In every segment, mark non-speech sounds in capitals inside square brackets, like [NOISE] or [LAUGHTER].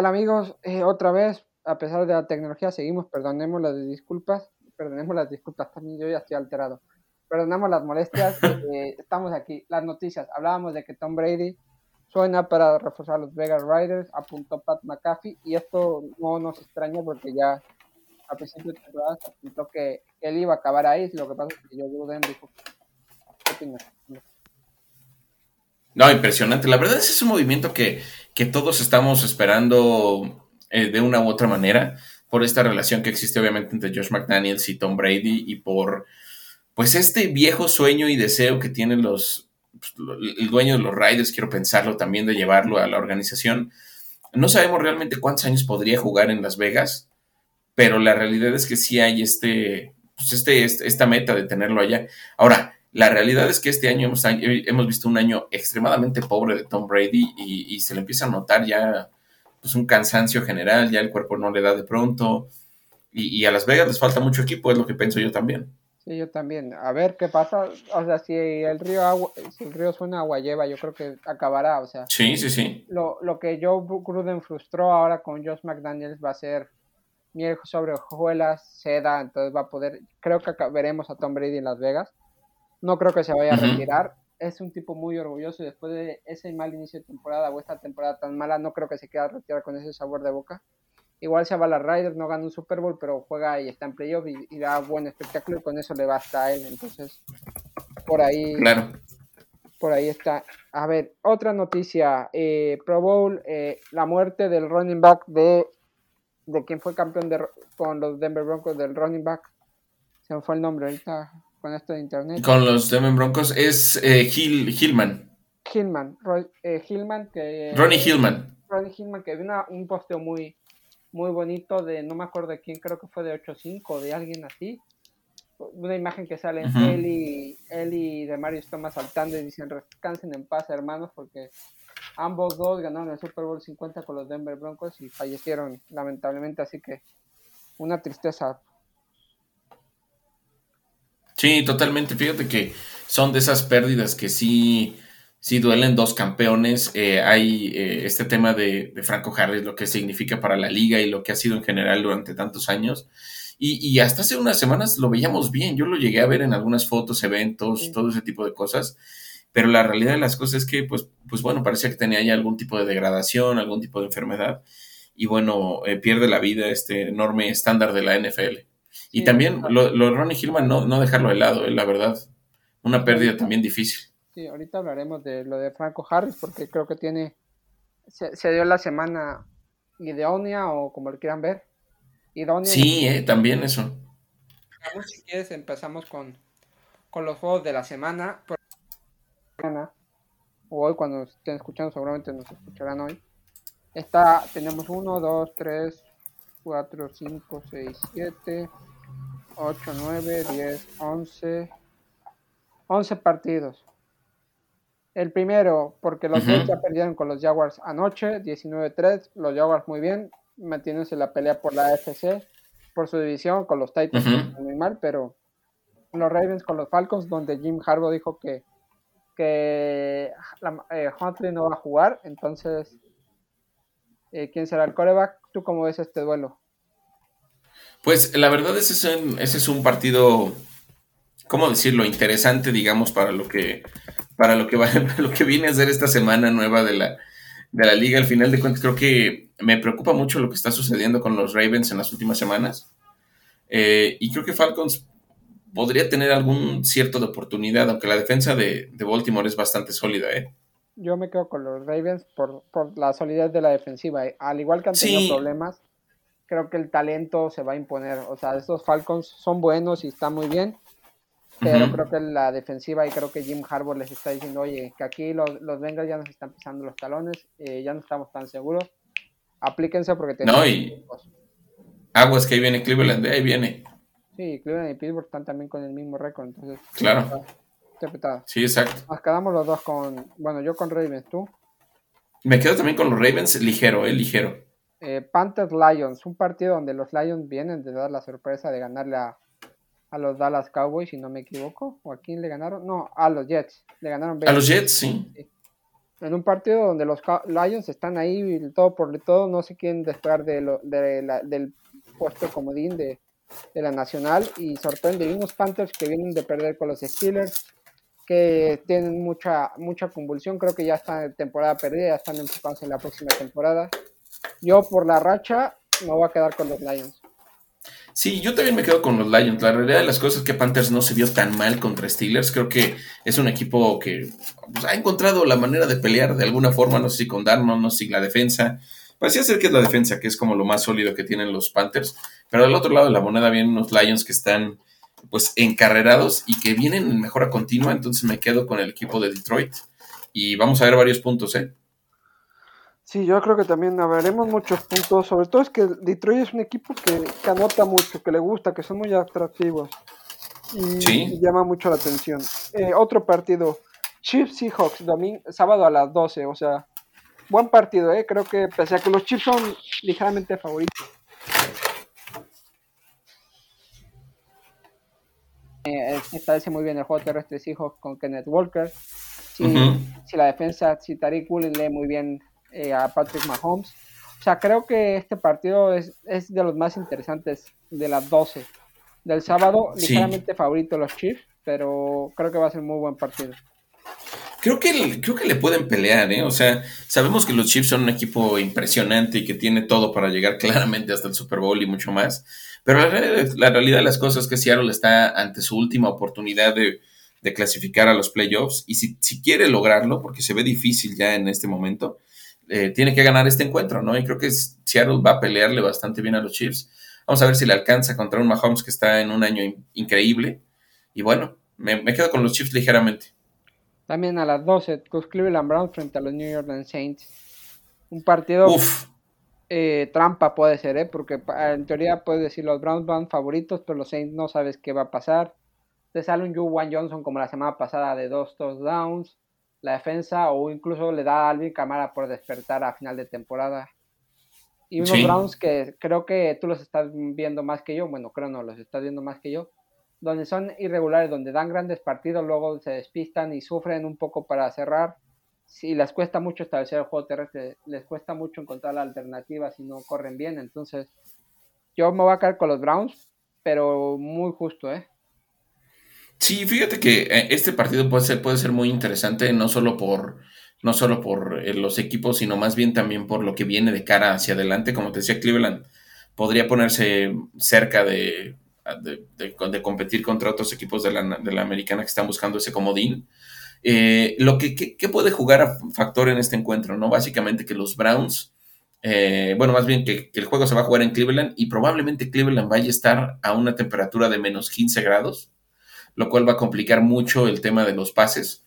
¿Qué tal amigos? Eh, otra vez, a pesar de la tecnología, seguimos, perdonemos las disculpas, perdonemos las disculpas, también yo ya estoy alterado. Perdonemos las molestias, [LAUGHS] eh, estamos aquí. Las noticias, hablábamos de que Tom Brady suena para reforzar a los Vegas Riders, apuntó Pat McAfee, y esto no nos extraña porque ya a principio de temporada se apuntó que él iba a acabar ahí, lo que pasa es que yo Gruden dijo, ¿qué opinas? No, impresionante. La verdad es que es un movimiento que, que todos estamos esperando eh, de una u otra manera por esta relación que existe obviamente entre Josh McDaniels y Tom Brady y por pues este viejo sueño y deseo que tienen los pues, el dueño de los Raiders, quiero pensarlo también de llevarlo a la organización. No sabemos realmente cuántos años podría jugar en Las Vegas, pero la realidad es que sí hay este, pues este, este esta meta de tenerlo allá. Ahora, la realidad es que este año hemos, hemos visto un año extremadamente pobre de Tom Brady y, se le empieza a notar ya pues, un cansancio general, ya el cuerpo no le da de pronto. Y, a Las Vegas les falta mucho equipo, es lo que pienso yo también. Sí, yo también. A ver qué pasa. O sea, si el río agua, si el río suena agua lleva, yo creo que acabará. O sea, sí, sí, sí. Lo, lo que Joe Gruden frustró ahora con Josh McDaniels va a ser miel sobre hojuelas, seda, entonces va a poder. Creo que veremos a Tom Brady en Las Vegas no creo que se vaya a retirar. Es un tipo muy orgulloso y después de ese mal inicio de temporada o esta temporada tan mala, no creo que se quede a retirar con ese sabor de boca. Igual se va a la Riders, no gana un Super Bowl, pero juega y está en playoff y, da buen espectáculo y con eso le basta a él. Entonces, por ahí. Claro. Por ahí está. A ver, otra noticia. Eh, Pro Bowl, eh, la muerte del running back de, de quien fue campeón de, con los Denver Broncos, del running back. Se me fue el nombre ahorita con esto de internet. Con los Demon Broncos es eh, Hillman. Hillman, eh, Hillman que... Ronnie Hillman. Ronnie Hillman que vino un posteo muy, muy bonito de, no me acuerdo de quién, creo que fue de 8-5, de alguien así. Una imagen que sale él, y, él y de Mario Thomas saltando y dicen descansen en paz hermanos porque ambos dos ganaron el Super Bowl 50 con los Denver Broncos y fallecieron lamentablemente, así que una tristeza Sí, totalmente. Fíjate que son de esas pérdidas que sí, sí duelen dos campeones. Eh, hay eh, este tema de, Franco Harris, lo que significa para la liga y lo que ha sido en general durante tantos años. Y, hasta hace unas semanas lo veíamos bien. Yo lo llegué a ver en algunas fotos, eventos, todo ese tipo de cosas. Pero la realidad de las cosas es que, pues, pues bueno, parecía que tenía ya algún tipo de degradación, algún tipo de enfermedad. Y bueno, eh, pierde la vida este enorme estándar de la NFL. Y también lo, lo, de Ronnie Hillman, no, no dejarlo de lado, eh, la verdad. Una pérdida también difícil. Sí, ahorita hablaremos de lo de Franco Harris, porque creo que tiene. Se, dio la semana idónea o como lo quieran ver. Idónea. Sí, eh, también eso. Si quieres, empezamos con, con los juegos de la semana. O hoy, cuando estén escuchando, seguramente nos escucharán hoy. Está, tenemos uno, dos, tres, 4, 5, 6, 7, 8, 9, 10, 11. 11 partidos. El primero, porque los Jets ya perdieron con los Jaguars anoche, 19-3. Los Jaguars muy bien, manteniéndose la pelea por la AFC, por su división, con los Titans muy mal, pero los Ravens con los Falcons, donde Jim Harbaugh dijo que, que eh, Huntley no va a jugar, entonces, eh, ¿quién será el coreback? ¿Tú cómo ves este duelo? Pues la verdad ese es un, partido, ¿cómo decirlo? Interesante, digamos, para lo que, para lo que, va, [LAUGHS] lo que viene a ser esta semana nueva de la, de la liga. Al final de cuentas, creo que me preocupa mucho lo que está sucediendo con los Ravens en las últimas semanas. Eh, y creo que Falcons podría tener algún cierto de oportunidad, aunque la defensa de, Baltimore es bastante sólida, ¿eh? Yo me quedo con los Ravens por, la solidez de la defensiva. ¿eh? Al igual que han tenido problemas, creo que el talento se va a imponer. O sea, estos Falcons son buenos y están muy bien, pero creo que la defensiva y creo que Jim Harbour les está diciendo, oye, que aquí los, los Bengals ya nos están pisando los talones, eh, ya no estamos tan seguros. Aplíquense porque tenemos... No, y... Aguas que ahí viene Cleveland, de ahí viene. Sí, Cleveland y Pittsburgh están también con el mismo récord, entonces... Claro. Sí, exacto. Nos quedamos los dos con... Bueno, yo con Ravens, ¿tú? Me quedo también con los Ravens ligero, eh, ligero. Eh, Panthers Lions, un partido donde los Lions vienen de dar la sorpresa de ganarle a, los Dallas Cowboys, si no me equivoco. ¿O a quién le ganaron? No, a los Jets. Le ganaron A los Jets, sí. en un partido donde los Lions están ahí todo por todo, no se quieren despegar de del puesto comodín de, de la nacional y sorprende. Y unos Panthers que vienen de perder con los Steelers, que tienen mucha, mucha convulsión, creo que ya están en temporada perdida, ya están enfocados en la próxima temporada. Yo por la racha me voy a quedar con los Lions. Sí, yo también me quedo con los Lions. La realidad de las cosas es que Panthers no se vio tan mal contra Steelers. Creo que es un equipo que pues, ha encontrado la manera de pelear de alguna forma, no sé si con Darnold, no sé si la defensa. Parecía ser que es la defensa, que es como lo más sólido que tienen los Panthers. Pero del otro lado de la moneda vienen unos Lions que están pues encarrerados y que vienen en mejora continua. Entonces me quedo con el equipo de Detroit. Y vamos a ver varios puntos, ¿eh? Sí, yo creo que también veremos muchos puntos. Sobre todo es que Detroit es un equipo que, anota mucho, que le gusta, que son muy atractivos. Y, llama mucho la atención. Eh, otro partido, Chiefs Seahawks, domingo, sábado a las 12. O sea, buen partido, ¿eh? Creo que pese a que los Chiefs son ligeramente favoritos. Eh, establece muy bien el juego terrestre de Seahawks con Kenneth Walker. Si, si la defensa, si Tariq Woolen lee muy bien eh, a Patrick Mahomes. O sea, creo que este partido es, de los más interesantes de las 12. Del sábado, ligeramente favorito los Chiefs, pero creo que va a ser muy buen partido. Creo que, creo que le pueden pelear, ¿eh? O sea, sabemos que los Chiefs son un equipo impresionante y que tiene todo para llegar [LAUGHS] claramente hasta el Super Bowl y mucho más. Pero la, realidad de las cosas es que Seattle está ante su última oportunidad de, clasificar a los playoffs y si, si, quiere lograrlo, porque se ve difícil ya en este momento, eh, tiene que ganar este encuentro, ¿no? Y creo que Seattle va a pelearle bastante bien a los Chiefs. Vamos a ver si le alcanza contra un Mahomes que está en un año increíble. Y bueno, me, quedo con los Chiefs ligeramente. También a las 12, los Cleveland Browns frente a los New York Saints. Un partido eh, trampa puede ser, ¿eh? Porque en teoría puedes decir los Browns van favoritos, pero los Saints no sabes qué va a pasar. Te sale un Juwan Johnson como la semana pasada de dos touchdowns la defensa o incluso le da a Alvin Camara por despertar a final de temporada. Y unos Browns que creo que tú los estás viendo más que yo, bueno, creo no, los estás viendo más que yo, donde son irregulares, donde dan grandes partidos, luego se despistan y sufren un poco para cerrar. Si les cuesta mucho establecer el juego terrestre, les cuesta mucho encontrar la alternativa si no corren bien. Entonces, yo me voy a caer con los Browns, pero muy justo, ¿eh? Sí, fíjate que eh, este partido puede ser, puede ser muy interesante, no solo por, no solo por eh, los equipos, sino más bien también por lo que viene de cara hacia adelante. Como te decía, Cleveland podría ponerse cerca de, de, competir contra otros equipos de la, de la, americana que están buscando ese comodín. Eh, lo que, puede jugar a factor en este encuentro, ¿no? Básicamente que los Browns, bueno, más bien que, que, el juego se va a jugar en Cleveland y probablemente Cleveland vaya a estar a una temperatura de menos 15 grados lo cual va a complicar mucho el tema de los pases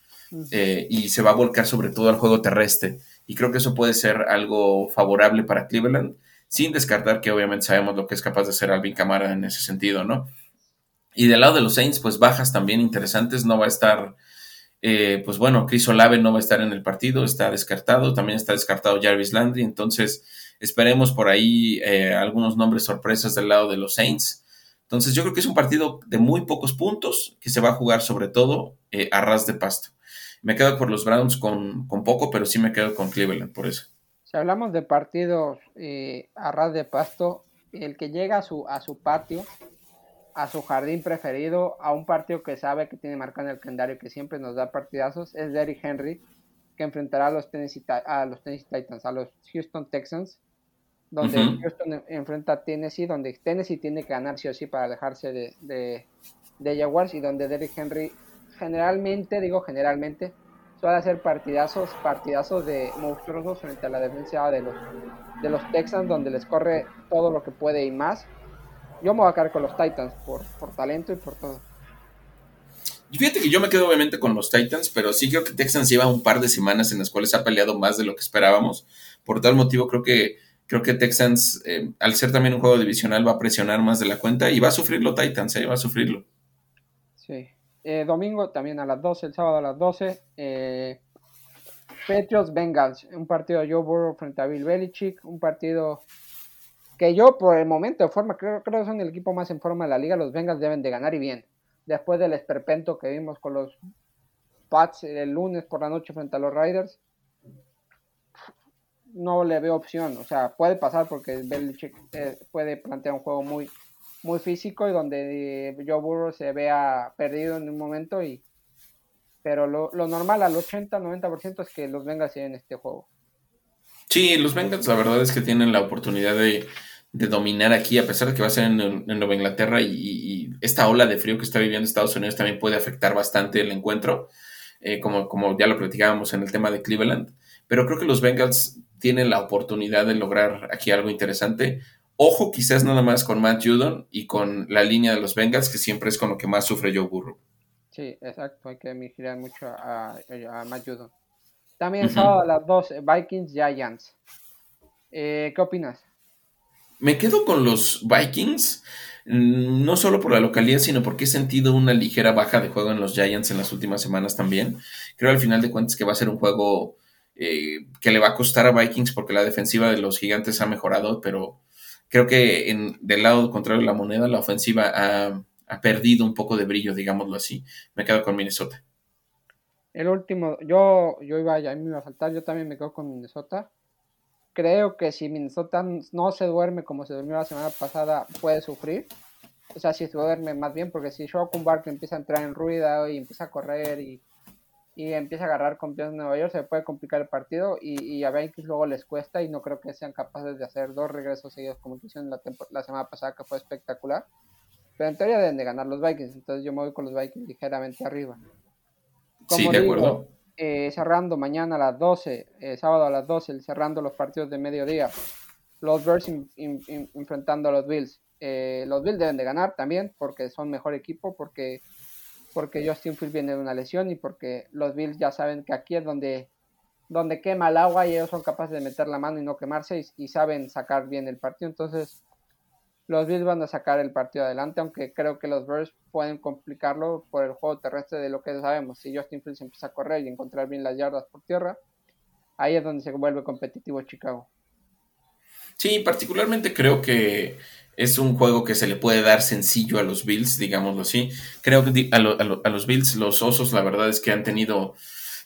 eh, y se va a volcar sobre todo al juego terrestre. Y creo que eso puede ser algo favorable para Cleveland, sin descartar que obviamente sabemos lo que es capaz de hacer Alvin Camara en ese sentido, ¿no? Y del lado de los Saints, pues bajas también interesantes, no va a estar, eh, pues bueno, Chris Olave no va a estar en el partido, está descartado, también está descartado Jarvis Landry, entonces esperemos por ahí eh, algunos nombres sorpresas del lado de los Saints. Entonces yo creo que es un partido de muy pocos puntos que se va a jugar sobre todo eh, a ras de pasto. Me quedo por los Browns con, poco, pero sí me quedo con Cleveland por eso. Si hablamos de partidos eh, a ras de pasto, el que llega a su, a su patio, a su jardín preferido, a un partido que sabe que tiene marcado en el calendario que siempre nos da partidazos, es Derrick Henry, que enfrentará a los a los Tennessee Titans, a los Houston Texans donde Houston enfrenta a Tennessee, donde Tennessee tiene que ganar sí o sí para dejarse de, de, Jaguars y donde Derrick Henry generalmente, digo generalmente, suele hacer partidazos, partidazos de monstruosos frente a la defensa de los, de los Texans, donde les corre todo lo que puede y más. Yo me voy a quedar con los Titans por, por talento y por todo. fíjate que yo me quedo obviamente con los Titans, pero sí creo que Texans lleva un par de semanas en las cuales ha peleado más de lo que esperábamos. Por tal motivo creo que Creo que Texans, eh, al ser también un juego divisional, va a presionar más de la cuenta y va a sufrirlo Titans, ¿eh? va a sufrirlo. Sí. Eh, domingo también a las 12, el sábado a las 12. Eh, Patriots Bengals, un partido de Joe Burrow frente a Bill Belichick, un partido que yo por el momento de forma, creo, creo que son el equipo más en forma de la liga, los Bengals deben de ganar y bien. Después del esperpento que vimos con los Pats el lunes por la noche frente a los Riders, no le veo opción. O sea, puede pasar porque Belichick eh, puede plantear un juego muy, muy físico y donde eh, Joe Burrow se vea perdido en un momento. y Pero lo, normal al 80-90% es que los Bengals en este juego. Sí, los Bengals la verdad es que tienen la oportunidad de, dominar aquí, a pesar de que va a ser en, Nueva Inglaterra y, esta ola de frío que está viviendo Estados Unidos también puede afectar bastante el encuentro, eh, como, como ya lo platicábamos en el tema de Cleveland. Pero creo que los Bengals tienen la oportunidad de lograr aquí algo interesante. Ojo, quizás nada más con Matt Judon y con la línea de los Bengals, que siempre es con lo que más sufre Joe Burrow. Sí, exacto, hay que vigilar mucho a, Matt Judon. También a las 12, Vikings Giants. Eh, ¿Qué opinas? Me quedo con los Vikings, mm, no solo por la localidad, sino porque he sentido una ligera baja de juego en los Giants en las últimas semanas también. Creo al final de cuentas que va a ser un juego eh, que le va a costar a Vikings porque la defensiva de los gigantes ha mejorado, pero creo que en, del lado contrario de la moneda, la ofensiva ha, perdido un poco de brillo, digámoslo así. Me quedo con Minnesota. El último, yo, yo iba, ya me iba a faltar, yo también me quedo con Minnesota. Creo que si Minnesota no se duerme como se durmió la semana pasada, puede sufrir. O sea, si se duerme más bien, porque si Shokun Barkley empieza a entrar en ruido y empieza a correr y y empieza a agarrar confianza en Nueva York, se puede complicar el partido y, y a Vikings luego les cuesta y no creo que sean capaces de hacer dos regresos seguidos como hicieron la, la semana pasada que fue espectacular. Pero en teoría deben de ganar los Vikings, entonces yo me voy con los Vikings ligeramente arriba. sí, de acuerdo. Eh, cerrando mañana a las 12, eh, sábado a las 12, cerrando los partidos de mediodía. Los Bears enfrentando a los Bills. Eh, los Bills deben de ganar también porque son mejor equipo, porque porque Justin Fields viene de una lesión y porque los Bills ya saben que aquí es donde, donde quema el agua y ellos son capaces de meter la mano y no quemarse y, saben sacar bien el partido. Entonces, los Bills van a sacar el partido adelante, aunque creo que los Bears pueden complicarlo por el juego terrestre de lo que sabemos. Si Justin Fields empieza a correr y encontrar bien las yardas por tierra, ahí es donde se vuelve competitivo Chicago. Sí, particularmente creo que es un juego que se le puede dar sencillo a los Bills, digámoslo así. Creo que a, los Bills, los Osos, la verdad es que han tenido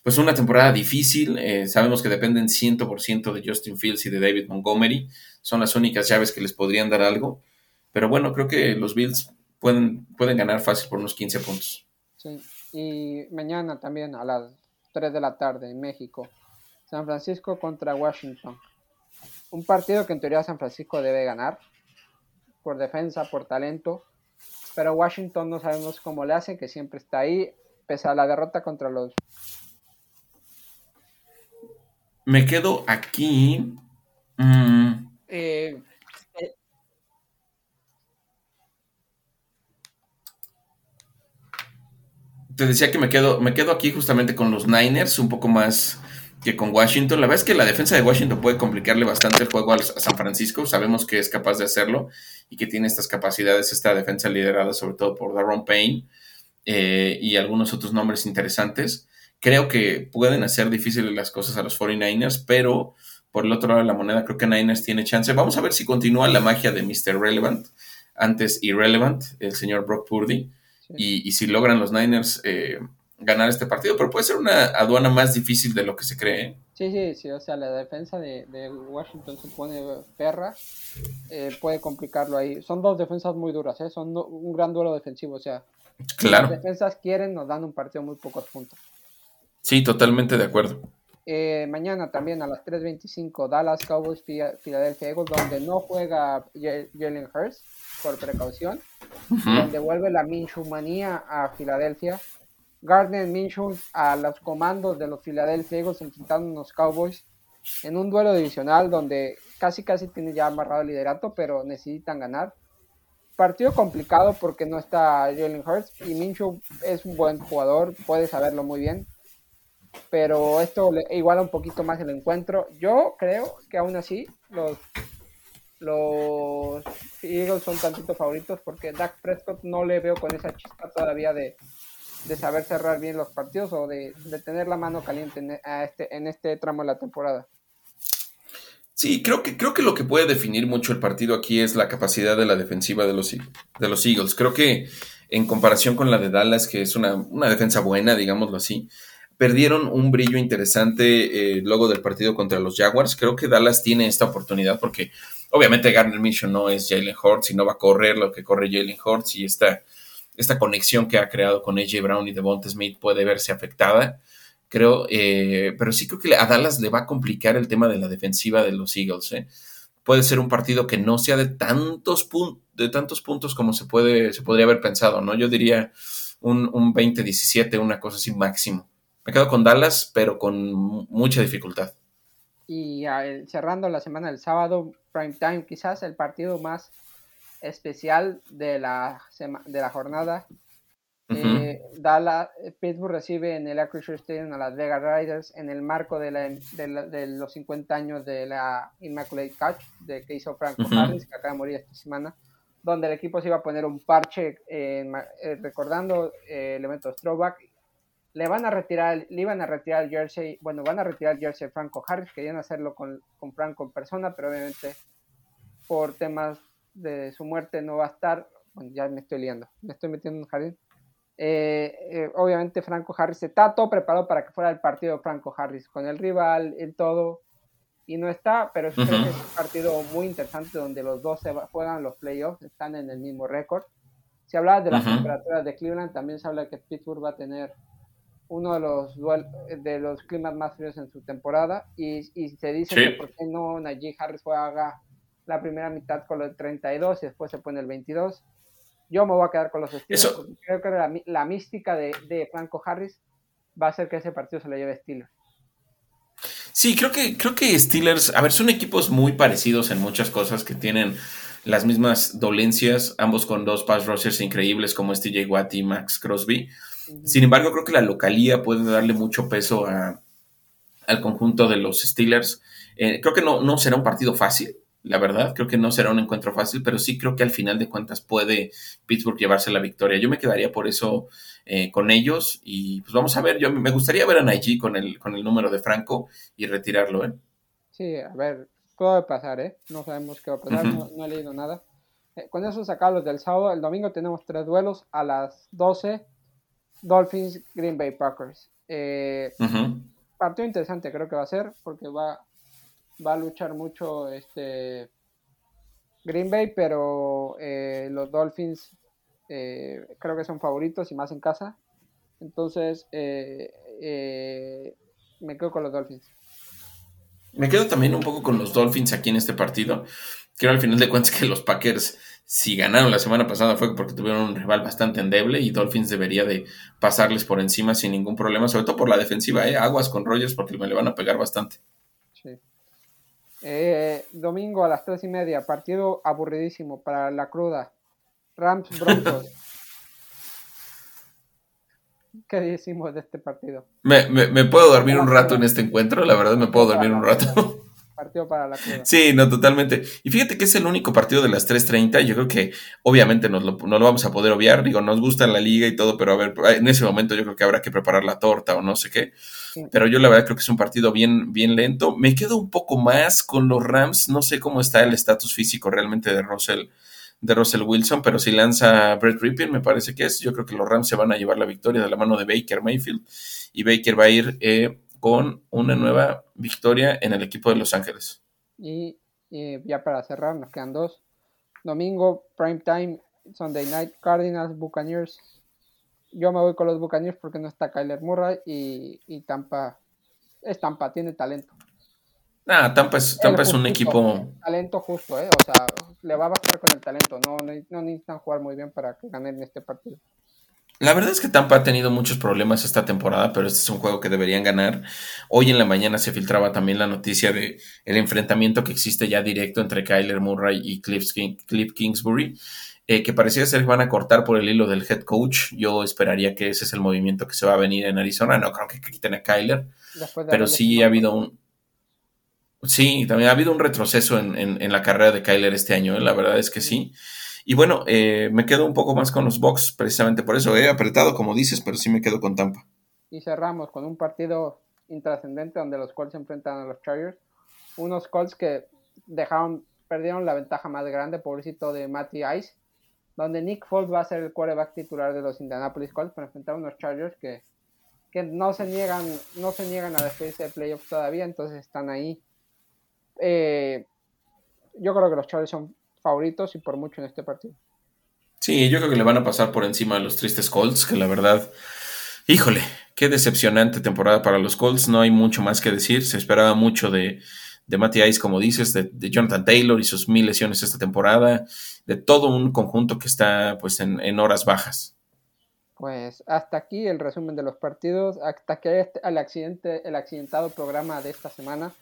pues una temporada difícil. Eh, sabemos que dependen 100% de Justin Fields y de David Montgomery. Son las únicas llaves que les podrían dar algo. Pero bueno, creo que los Bills pueden, pueden ganar fácil por unos 15 puntos. Sí, y mañana también a las 3 de la tarde en México. San Francisco contra Washington. Un partido que en teoría San Francisco debe ganar por defensa, por talento. Pero Washington no sabemos cómo le hace, que siempre está ahí, pese a la derrota contra los. Me quedo aquí. Mm. Eh, eh, te decía que me quedo, me quedo aquí justamente con los Niners, un poco más que con Washington. La verdad es que la defensa de Washington puede complicarle bastante el juego a, San Francisco. Sabemos que es capaz de hacerlo y que tiene estas capacidades, esta defensa liderada sobre todo por Daron Payne eh, y algunos otros nombres interesantes. Creo que pueden hacer difíciles las cosas a los 49ers, pero por el otro lado de la moneda creo que Niners tiene chance. Vamos a ver si continúa la magia de Mr. Relevant, antes Irrelevant, el señor Brock Purdy, y, si logran los Niners... Eh, ganar este partido, pero puede ser una aduana más difícil de lo que se cree. ¿eh? Sí, sí, sí, o sea, la defensa de, Washington se pone perra, eh, puede complicarlo ahí. Son dos defensas muy duras, ¿eh? son un gran duelo defensivo, o sea, claro. las defensas quieren, nos dan un partido muy pocos puntos. Sí, totalmente de acuerdo. Eh, mañana también a las 3.25 Dallas Cowboys Philadelphia Eagles, donde no juega Jalen Hurst por precaución, donde vuelve la Minshew a Filadelfia Gardner Minshew a los comandos de los Philadelphia Eagles enfrentando a los Cowboys en un duelo divisional donde casi casi tiene ya amarrado el liderato, pero necesitan ganar. Partido complicado porque no está Jalen Hurts y Minshew es un buen jugador, puede saberlo muy bien, pero esto le iguala un poquito más el encuentro. Yo creo que aún así los Eagles son tantito favoritos porque Dak Prescott no le veo con esa chispa todavía de, de saber cerrar bien los partidos o de, tener la mano caliente en, este, en este tramo de la temporada. Sí, creo que, creo que lo que puede definir mucho el partido aquí es la capacidad de la defensiva de los, de los Eagles. Creo que en comparación con la de Dallas, que es una, defensa buena, digámoslo así, perdieron un brillo interesante eh, luego del partido contra los Jaguars. Creo que Dallas tiene esta oportunidad porque obviamente Garner Mission no es Jalen Hurts y no va a correr lo que corre Jalen Hurts y esta, esta conexión que ha creado con AJ Brown y Devonta Smith puede verse afectada. Creo, eh, pero sí creo que a Dallas le va a complicar el tema de la defensiva de los Eagles. ¿eh? Puede ser un partido que no sea de tantos, de tantos puntos como se, puede, se podría haber pensado, ¿no? Yo diría un, un 20-17, una cosa así máximo. Me quedo con Dallas, pero con mucha dificultad. Y cerrando la semana del sábado, prime time, quizás el partido más especial de la, de la jornada. Eh, Dallas, Pittsburgh recibe en el Acrisure Stadium a las Vegas Riders en el marco de, de, los 50 años de la Immaculate Catch de que hizo Franco Harris, que acaba de morir esta semana, donde el equipo se iba a poner un parche eh, recordando eh, elementos throwback. Le van a retirar, le iban a retirar el jersey, bueno, van a retirar el jersey Franco Harris, querían hacerlo con, con Franco en persona, pero obviamente por temas de su muerte no va a estar, bueno, ya me estoy liando, me estoy metiendo en un jardín. Eh, eh, obviamente Franco Harris está todo preparado para que fuera el partido de Franco Harris, con el rival, el todo, y no está, pero es, un partido muy interesante donde los dos se juegan los playoffs, están en el mismo récord. Si hablaba de las temperaturas de Cleveland, también se habla que Pittsburgh va a tener uno de los de los climas más fríos en su temporada y, se dice que por qué no Najee Harris juega la primera mitad con el 32 y después se pone el 22. Yo me voy a quedar con los Steelers porque creo que la, mística de, Franco Harris va a hacer que ese partido se lo lleve Steelers. Sí, creo que, creo que Steelers, a ver, son equipos muy parecidos en muchas cosas que tienen las mismas dolencias, ambos con dos pass rushers increíbles como este J. Watt y Max Crosby. Sin embargo, creo que la localía puede darle mucho peso al conjunto de los Steelers. Eh, creo que no, no será un partido fácil, la verdad. Creo que no será un encuentro fácil, pero sí creo que al final de cuentas puede Pittsburgh llevarse la victoria. Yo me quedaría por eso eh, con ellos y pues vamos a ver. Yo me gustaría ver a Nagy con el, con el número de Franco y retirarlo, ¿eh? Sí, a ver, puede pasar, ¿eh? No sabemos qué va a pasar, no, he leído nada. Eh, con eso los del sábado. El domingo tenemos tres duelos a las 12 Dolphins, Green Bay Packers. Eh, partido interesante creo que va a ser porque va, va a luchar mucho este Green Bay, pero eh, los Dolphins eh, creo que son favoritos y más en casa. Entonces me quedo con los Dolphins. Me quedo también un poco con los Dolphins aquí en este partido. Creo al final de cuentas que los Packers si ganaron la semana pasada fue porque tuvieron un rival bastante endeble y Dolphins debería de pasarles por encima sin ningún problema, sobre todo por la defensiva, ¿eh? aguas con Rogers porque me le van a pegar bastante. Eh, domingo a las tres y media, partido aburridísimo para la cruda. Rams Broncos. [LAUGHS] ¿Qué decimos de este partido? Me, me puedo dormir un rato en este encuentro, la verdad me puedo dormir un rato partido para la Sí, no, totalmente. Y fíjate que es el único partido de las 3.30. Yo creo que obviamente nos lo, no lo vamos a poder obviar. Digo, nos gusta la liga y todo, pero a ver, en ese momento yo creo que habrá que preparar la torta o no sé qué. Pero yo la verdad creo que es un partido bien, bien lento. Me quedo un poco más con los Rams. No sé cómo está el estatus físico realmente de Russell, de Russell Wilson, pero si lanza Brett Ripien, me parece que es. Yo creo que los Rams se van a llevar la victoria de la mano de Baker Mayfield. Y Baker va a ir eh, con una nueva victoria en el equipo de Los Ángeles. Y, ya para cerrar, nos quedan dos. Domingo, prime time, Sunday night, Cardinals, Buccaneers. Yo me voy con los Buccaneers porque no está Kyler Murray y, Tampa es Tampa, tiene talento. Ah, Tampa es, Tampa es, un equipo. Talento justo, ¿eh? O sea, le va a bastar con el talento. No, no, no necesitan jugar muy bien para que ganen este partido. La verdad es que Tampa ha tenido muchos problemas esta temporada, pero este es un juego que deberían ganar. Hoy en la mañana se filtraba también la noticia de el enfrentamiento que existe ya directo entre Kyler Murray y Cliff, Kingsbury, eh, que parecía ser que van a cortar por el hilo del head coach. Yo esperaría que ese es el movimiento que se va a venir en Arizona. No creo que quiten a Kyler, pero sí ha habido un... Sí, también ha habido un retroceso en, la carrera de Kyler este año, ¿eh? la verdad es que sí. Y bueno, eh, me quedo un poco más con los Bucks precisamente por eso. He apretado, como dices, pero sí me quedo con Tampa. Y cerramos con un partido intrascendente donde los Colts se enfrentan a los Chargers. Unos Colts que dejaron, perdieron la ventaja más grande, pobrecito de Matty Ice, donde Nick Foles va a ser el quarterback titular de los Indianapolis Colts para enfrentar a unos Chargers que, que no se niegan, no se niegan a despedirse de playoffs todavía, entonces están ahí. Eh, yo creo que los Chargers son favoritos y por mucho en este partido. Sí, yo creo que le van a pasar por encima a los tristes Colts, que la verdad, híjole, qué decepcionante temporada para los Colts. No hay mucho más que decir. Se esperaba mucho de, de Matty Ice, como dices, de, Jonathan Taylor y sus mil lesiones esta temporada, de todo un conjunto que está pues en, en horas bajas. Pues hasta aquí el resumen de los partidos, hasta que el accidente, el accidentado programa de esta semana.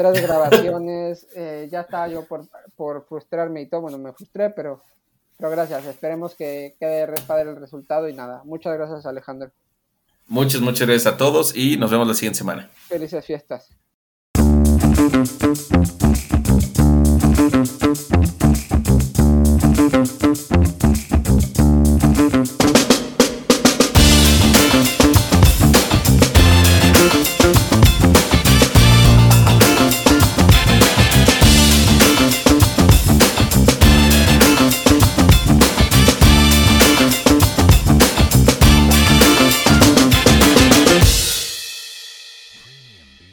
Tres grabaciones, [LAUGHS] eh, ya estaba yo por, por, frustrarme y todo, bueno, me frustré, pero, pero gracias, esperemos que quede padre el resultado y nada. Muchas gracias Alejandro. Muchas, muchas gracias a todos y nos vemos la siguiente semana. Felices fiestas.